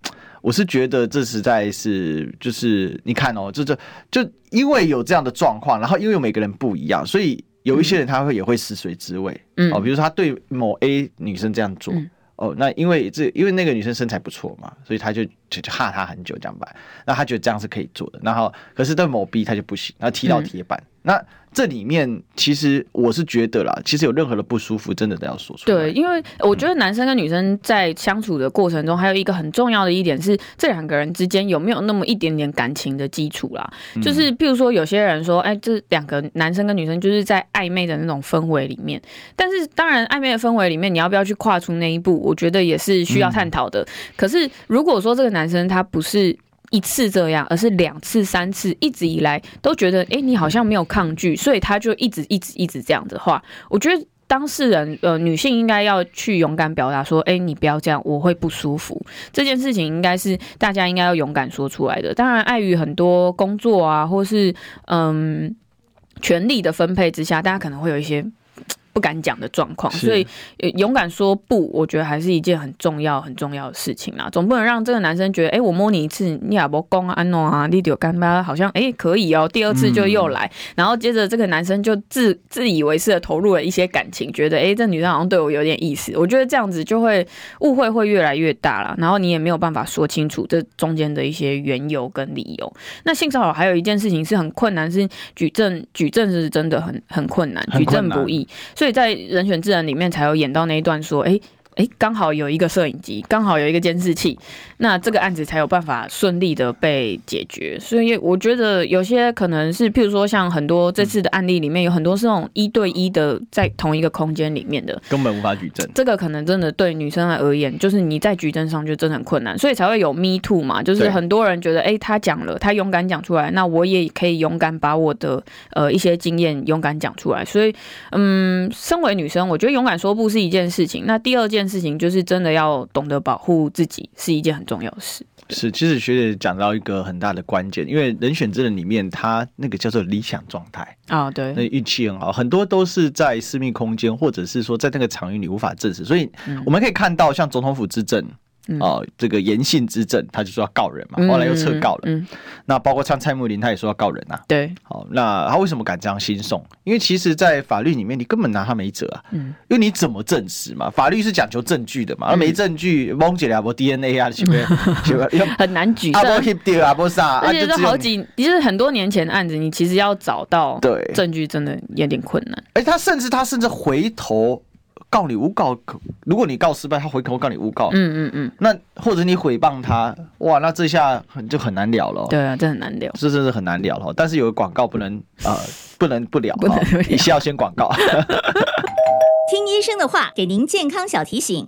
我是觉得这实在是就是你看哦，就这就因为有这样的状况，然后因为每个人不一样，所以有一些人他会也会食髓知味，嗯，哦，比如说他对某 A 女生这样做，哦，那因为这因为那个女生身材不错嘛，所以他就就就哈她很久这样吧，那他觉得这样是可以做的，然后可是对某 B 他就不行，然后踢到铁板，那。这里面其实我是觉得啦，其实有任何的不舒服，真的都要说出来。对，因为我觉得男生跟女生在相处的过程中，还有一个很重要的一点是，这两个人之间有没有那么一点点感情的基础啦。就是譬如说，有些人说，哎，这两个男生跟女生就是在暧昧的那种氛围里面。但是，当然，暧昧的氛围里面，你要不要去跨出那一步，我觉得也是需要探讨的。可是，如果说这个男生他不是。一次这样，而是两次、三次，一直以来都觉得，哎、你好像没有抗拒，所以他就一直、一直、一直这样的话，我觉得当事人，呃，女性应该要去勇敢表达说，哎、你不要这样，我会不舒服。这件事情应该是大家应该要勇敢说出来的。当然，碍于很多工作啊，或是嗯权力的分配之下，大家可能会有一些。不敢讲的状况，所以勇敢说不，我觉得还是一件很重要、很重要的事情啦。总不能让这个男生觉得，哎、欸，我摸你一次，你也不公安诺啊，你就干嘛？好像哎、欸、可以哦、喔，第二次就又来，嗯、然后接着这个男生就自自以为是的投入了一些感情，觉得哎、欸，这女生好像对我有点意思。我觉得这样子就会误会会越来越大了，然后你也没有办法说清楚这中间的一些缘由跟理由。那性骚扰还有一件事情是很困难，是举证，举证是真的很很困难，举证不易，所以。在人选之人里面才有演到那一段，说，哎。哎，刚好有一个摄影机，刚好有一个监视器，那这个案子才有办法顺利的被解决。所以我觉得有些可能是，譬如说像很多这次的案例里面，有很多是那种一对一的，在同一个空间里面的，根本无法举证。这个可能真的对女生而言，就是你在举证上就真的很困难，所以才会有 Me Too 嘛，就是很多人觉得，哎，他讲了，他勇敢讲出来，那我也可以勇敢把我的呃一些经验勇敢讲出来。所以，嗯，身为女生，我觉得勇敢说不是一件事情。那第二件。事情就是真的要懂得保护自己，是一件很重要的事。是，其实学姐讲到一个很大的关键，因为人选之人里面，他那个叫做理想状态啊，对，那运气很好，很多都是在私密空间，或者是说在那个场域你无法证实，所以我们可以看到像总统府之政。哦，这个言信之证，他就说要告人嘛，后来又撤告了。嗯，那包括像蔡慕林，他也说要告人啊。对，好，那他为什么敢这样兴讼？因为其实，在法律里面，你根本拿他没辙啊。嗯，因为你怎么证实嘛？法律是讲求证据的嘛，没证据，蒙起来不 DNA 啊，是不是？很难举证。而且是好几，其实很多年前的案子，你其实要找到对证据，真的有点困难。而且他甚至他甚至回头。告你诬告，如果你告失败，他回头告你诬告。嗯嗯嗯。那或者你诽谤他，哇，那这下很就很难了了。对啊，这很难了，这真是很难了了。但是有个广告不能 呃，不能不了，不能不了，你需要先广告。听医生的话，给您健康小提醒。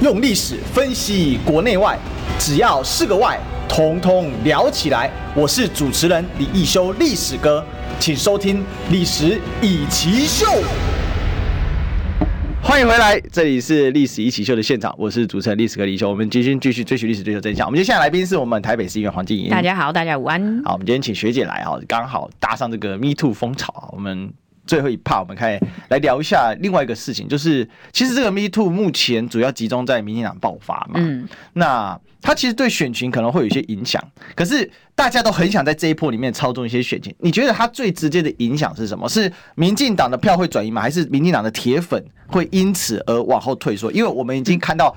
用历史分析国内外。只要是个“外”，统统聊起来。我是主持人李易修，历史哥，请收听《历史易起 SHOW》。欢迎回来，这里是《历史一起 SHOW》的现场，我是主持人历史哥李修。我们今天继续追寻历史，追求真相。我们今天现在来宾是我们台北市议员黄静怡。大家好，大家午安。好，我们今天请学姐来啊，刚好搭上这个 Me Too 风潮，我们。最后一趴，我们可以来聊一下另外一个事情，就是其实这个 Me Too 目前主要集中在民进党爆发嘛，嗯，那它其实对选情可能会有一些影响，可是大家都很想在这一波里面操纵一些选情，你觉得它最直接的影响是什么？是民进党的票会转移吗？还是民进党的铁粉会因此而往后退缩？因为我们已经看到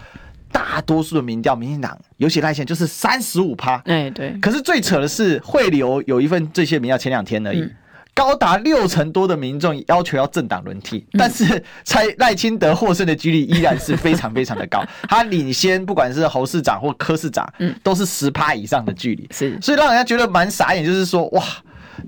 大多数的民调，民进党尤其赖线就是三十五趴，哎，对，可是最扯的是汇流有一份这些民调前两天而已。高达六成多的民众要求要政党轮替，但是蔡赖清德获胜的几率依然是非常非常的高，他领先不管是侯市长或柯市长，都是十趴以上的距离，是，所以让人家觉得蛮傻眼，就是说哇。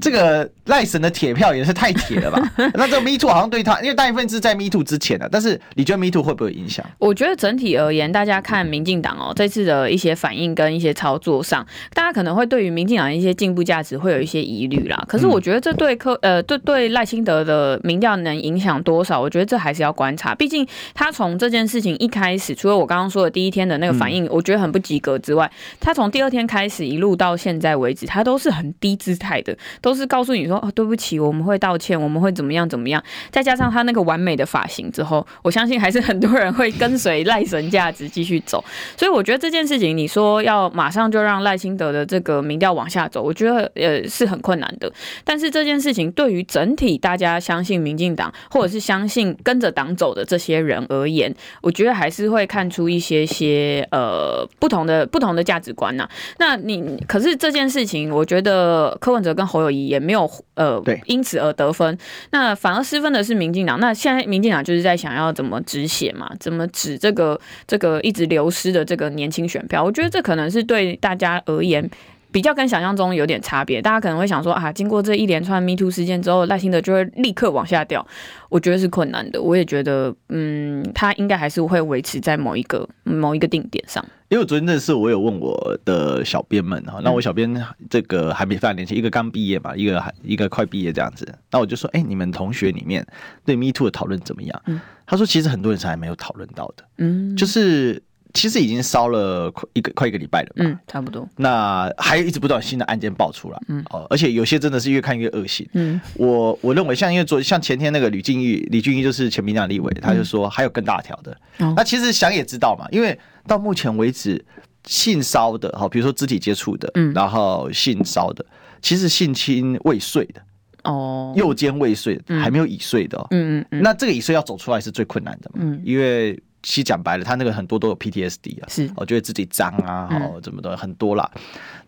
这个赖神的铁票也是太铁了吧？那这个 Me Too 好像对他，因为大部分是在 Me Too 之前的，但是你觉得 Me Too 会不会有影响？我觉得整体而言，大家看民进党哦，这次的一些反应跟一些操作上，大家可能会对于民进党的一些进步价值会有一些疑虑啦。可是我觉得这对科呃，对对赖清德的民调能影响多少？我觉得这还是要观察。毕竟他从这件事情一开始，除了我刚刚说的第一天的那个反应，我觉得很不及格之外，他从第二天开始一路到现在为止，他都是很低姿态的，都是告诉你说。哦，对不起，我们会道歉，我们会怎么样怎么样？再加上他那个完美的发型之后，我相信还是很多人会跟随赖神价值继续走。所以我觉得这件事情，你说要马上就让赖清德的这个民调往下走，我觉得呃是很困难的。但是这件事情对于整体大家相信民进党，或者是相信跟着党走的这些人而言，我觉得还是会看出一些些呃不同的不同的价值观呐、那你可是这件事情，我觉得柯文哲跟侯友谊也没有。呃，因此而得分，那反而失分的是民进党。那现在民进党就是在想要怎么止血嘛，怎么止这个这个一直流失的这个年轻选票？我觉得这可能是对大家而言。比较跟想象中有点差别，大家可能会想说啊，经过这一连串 Me Too 事件之后，赖清德就会立刻往下掉，我觉得是困难的。我也觉得，嗯，他应该还是会维持在某一个某一个定点上。因为我昨天那次我有问我的小编们哈，那我小编这个还没非常年轻，一个刚毕业嘛，一个还一个快毕业这样子，那我就说，哎、欸，你们同学里面对 Me Too 的讨论怎么样？嗯，他说其实很多人是还没有讨论到的，嗯，就是。其实已经烧了快一个快一个礼拜了吧，嗯，差不多。那还有一直不断新的案件爆出来，嗯，哦，而且有些真的是越看越恶心，嗯。我我认为像因为昨像前天那个吕俊义，李俊义就是前民进党立委，他就说还有更大条的。嗯。那其实想也知道嘛，因为到目前为止性骚的，好，比如说肢体接触的，嗯，然后性骚的，其实性侵未遂的，哦，诱奸未遂还没有已遂的，嗯嗯嗯。那这个已遂要走出来是最困难的嘛，嗯，因为。其实讲白了，他那个很多都有 PTSD 啊，是，我觉得自己脏啊，哦，怎么的很多啦。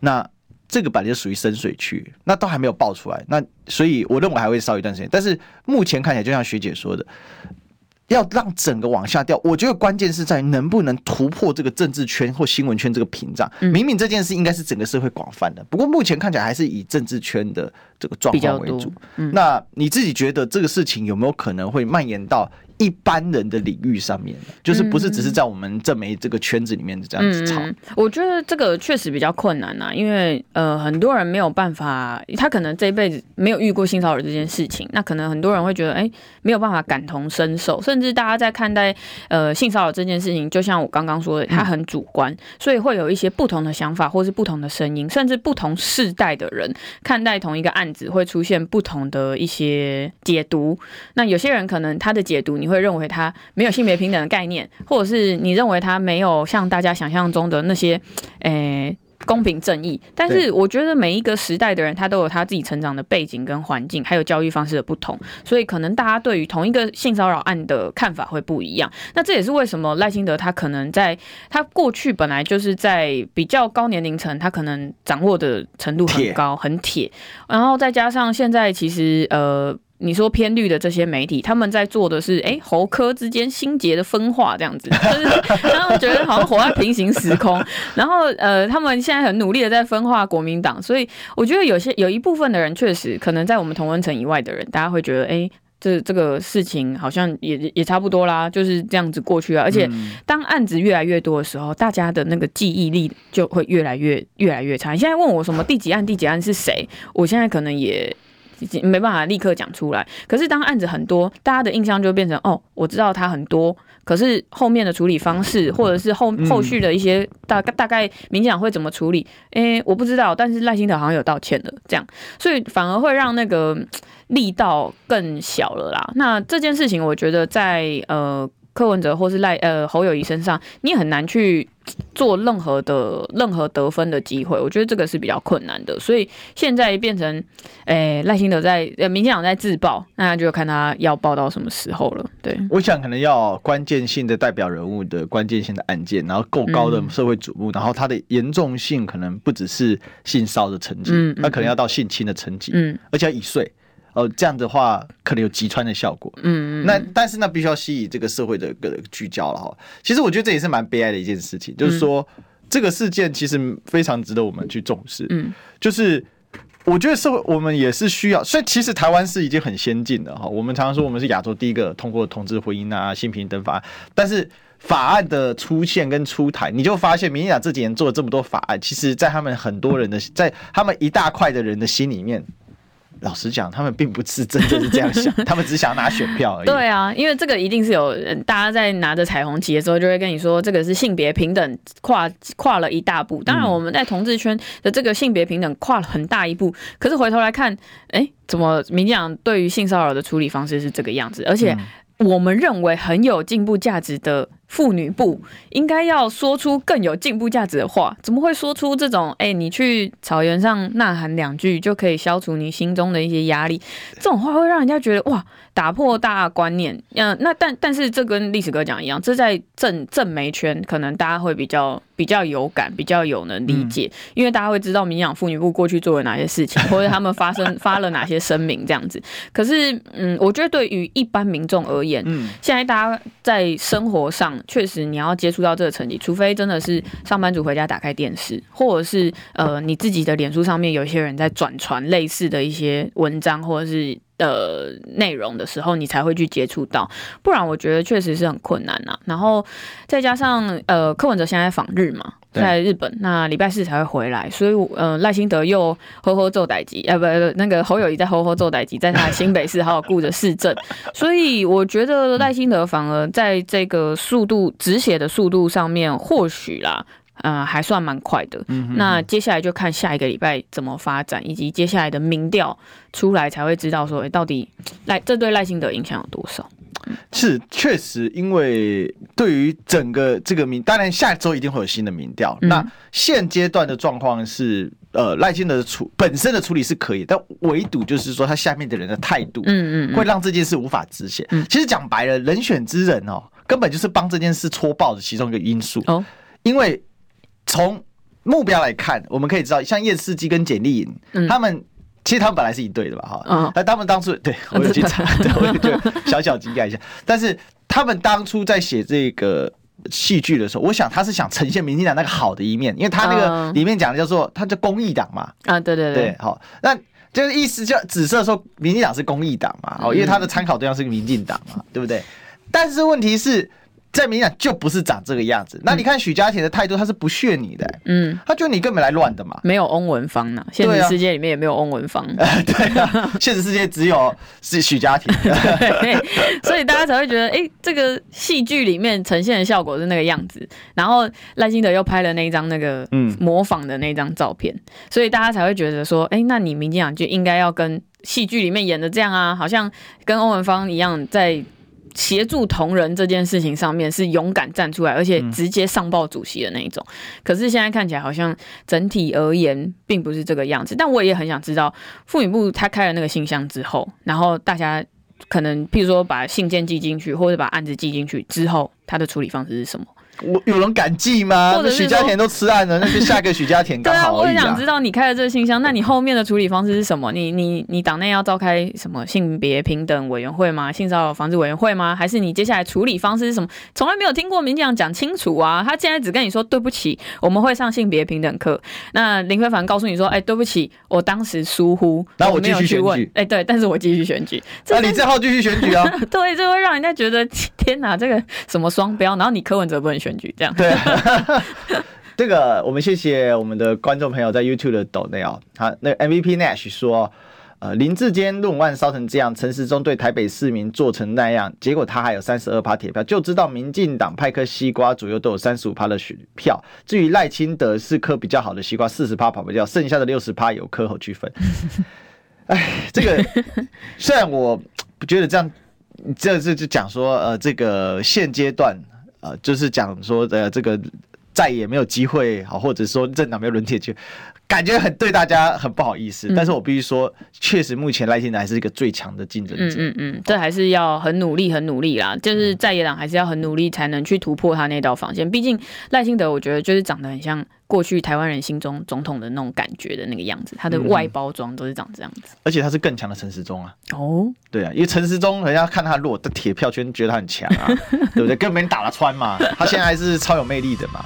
那这个本来就属于深水区，那都还没有爆出来，那所以我认为还会烧一段时间。但是目前看起来，就像学姐说的，要让整个往下掉，我觉得关键是在能不能突破这个政治圈或新闻圈这个屏障。明明这件事应该是整个社会广泛的，不过目前看起来还是以政治圈的这个状况为主。那你自己觉得这个事情有没有可能会蔓延到？一般人的领域上面，就是不是只是在我们这枚这个圈子里面这样子吵。嗯，我觉得这个确实比较困难啊，因为呃很多人没有办法，他可能这一辈子没有遇过性骚扰这件事情，那可能很多人会觉得哎没有办法感同身受，甚至大家在看待呃性骚扰这件事情，就像我刚刚说的，他很主观，所以会有一些不同的想法，或是不同的声音，甚至不同世代的人看待同一个案子会出现不同的一些解读。那有些人可能他的解读你。你会认为他没有性别平等的概念，或者是你认为他没有像大家想象中的那些，诶、欸、公平正义。但是我觉得每一个时代的人，他都有他自己成长的背景跟环境，还有教育方式的不同，所以可能大家对于同一个性骚扰案的看法会不一样。那这也是为什么赖清德他可能在他过去本来就是在比较高年龄层，他可能掌握的程度很高很铁，然后再加上现在其实呃。你说偏绿的这些媒体，他们在做的是，哎、欸，侯柯之间心结的分化，这样子，就是他们 觉得好像活在平行时空。然后，呃，他们现在很努力的在分化国民党，所以我觉得有些有一部分的人确实可能在我们同温层以外的人，大家会觉得，哎、欸，这这个事情好像也也差不多啦，就是这样子过去啊。而且，当案子越来越多的时候，大家的那个记忆力就会越来越越来越差。你现在问我什么第几案第几案是谁，我现在可能也。没办法立刻讲出来，可是当案子很多，大家的印象就变成哦，我知道他很多，可是后面的处理方式，或者是后后续的一些大大概民进党会怎么处理，诶，我不知道，但是赖清德好像有道歉了，这样，所以反而会让那个力道更小了啦。那这件事情，我觉得在呃。柯文哲或是赖呃侯友谊身上，你也很难去做任何的任何得分的机会，我觉得这个是比较困难的。所以现在变成，诶、欸、赖清德在呃民进党在自爆，那就看他要爆到什么时候了。对，我想可能要关键性的代表人物的关键性的案件，然后够高的社会瞩目，嗯、然后它的严重性可能不只是性骚的层级，嗯，那可能要到性侵的层级，嗯，而且要已遂。呃，这样的话可能有击穿的效果。嗯嗯。那但是那必须要吸引这个社会的个聚焦了哈。其实我觉得这也是蛮悲哀的一件事情，就是说这个事件其实非常值得我们去重视。嗯，就是。我觉得社会我们也是需要，所以其实台湾是已经很先进的哈。我们常常说我们是亚洲第一个通过同志婚姻啊、性平等法案，但是法案的出现跟出台，你就发现民进党这几年做了这么多法案，其实，在他们很多人的，在他们一大块的人的心里面。老实讲，他们并不是真的是这样想，他们只想拿选票而已。对啊，因为这个一定是有大家在拿着彩虹旗的时候，就会跟你说这个是性别平等跨跨了一大步。当然，我们在同志圈的这个性别平等跨了很大一步，可是回头来看，哎、欸，怎么民进党对于性骚扰的处理方式是这个样子？而且我们认为很有进步价值的。妇女部应该要说出更有进步价值的话，怎么会说出这种“哎、你去草原上呐喊两句就可以消除你心中的一些压力”这种话，会让人家觉得哇，打破大观念。嗯，那但但是这跟历史哥讲一样，这在政政媒圈可能大家会比较比较有感，比较有能理解，嗯、因为大家会知道民养妇女部过去做了哪些事情，或者他们发生发了哪些声明这样子。可是，嗯，我觉得对于一般民众而言，嗯，现在大家在生活上。确实，你要接触到这个层级，除非真的是上班族回家打开电视，或者是呃你自己的脸书上面有一些人在转传类似的一些文章或者是呃内容的时候，你才会去接触到。不然，我觉得确实是很困难呐。然后再加上呃柯文哲现在访日嘛。在日本，那礼拜四才会回来，所以，呃，赖清德又呵呵做代志，呃，不，那个侯友谊在呵呵做代志，在他的新北市好好顾着市政，所以我觉得赖清德反而在这个速度止血的速度上面，或许啦，呃，还算蛮快的。那接下来就看下一个礼拜怎么发展，以及接下来的民调出来，才会知道说，哎，到底赖这对赖清德影响有多少。是，确实，因为对于整个这个民，当然下周一定会有新的民调。嗯、那现阶段的状况是，呃，赖清德的处本身的处理是可以，但唯独就是说他下面的人的态度，嗯嗯，会让这件事无法止血。嗯嗯、其实讲白了，人选之人哦，根本就是帮这件事戳爆的其中一个因素。哦，因为从目标来看，我们可以知道，像叶世基跟简丽颖，嗯、他们。其实他们本来是一对的吧，哈，但他们当初 对我有去查，对，我就小小惊讶一下。但是他们当初在写这个戏剧的时候，我想他是想呈现民进党那个好的一面，因为他那个里面讲的叫做他叫公益党嘛，啊，对对对，好，那就是意思就紫色说民进党是公益党嘛，哦，因为他的参考对象是民进党嘛，对不对？但是问题是。在民进党就不是长这个样子。那你看许家田的态度，他是不屑你的、欸，嗯，他觉得你根本来乱的嘛。没有翁文芳呢，现实世界里面也没有翁文芳。对啊，现实世界只有是许家田。所以大家才会觉得，哎、欸，这个戏剧里面呈现的效果是那个样子。然后赖清德又拍了那一张那个模仿的那张照片，嗯、所以大家才会觉得说，哎、欸，那你民进党就应该要跟戏剧里面演的这样啊，好像跟翁文芳一样在。协助同仁这件事情上面是勇敢站出来，而且直接上报主席的那一种。可是现在看起来好像整体而言并不是这个样子。但我也很想知道，妇女部他开了那个信箱之后，然后大家可能譬如说把信件寄进去，或者把案子寄进去之后，他的处理方式是什么？我有人敢寄吗？或者许家田都吃案了，那就下个许家田刚好而已啊。对啊，我也想知道你开的这个信箱，那你后面的处理方式是什么？你你你党内要召开什么性别平等委员会吗？性骚扰防治委员会吗？还是你接下来处理方式是什么？从来没有听过民进党讲清楚啊！他现在只跟你说对不起，我们会上性别平等课。那林飞凡告诉你说，哎、欸，对不起，我当时疏忽，那我继续选举。哎、欸，对，但是我继续选举。那你最后继续选举啊？对，这会让人家觉得天哪，这个什么双标？然后你柯文哲不能选选举，这样对。这个我们谢谢我们的观众朋友在 YouTube 的抖内哦，好，那 MVP Nash 说，呃，林志坚论万烧成这样，陈时中对台北市民做成那样，结果他还有三十二趴铁票，就知道民进党派颗西瓜左右都有三十五趴的选票。至于赖清德是颗比较好的西瓜，四十趴跑不掉，剩下的六十趴有柯侯去分。哎，这个虽然我觉得这样，这这就讲说，呃，这个现阶段。呃，就是讲说呃这个再也没有机会，好，或者说政党没有轮替，去感觉很对大家很不好意思，嗯、但是我必须说，确实目前赖清德还是一个最强的竞争者。嗯嗯嗯，这还是要很努力，很努力啦。就是在野党还是要很努力，才能去突破他那道防线。毕竟赖清德，我觉得就是长得很像过去台湾人心中总统的那种感觉的那个样子，他的外包装都是长这样子。嗯、而且他是更强的陈时中啊。哦，对啊，因为陈时中人家看他弱，的铁票圈觉得他很强啊，对不对？根本没人打得穿嘛。他现在还是超有魅力的嘛。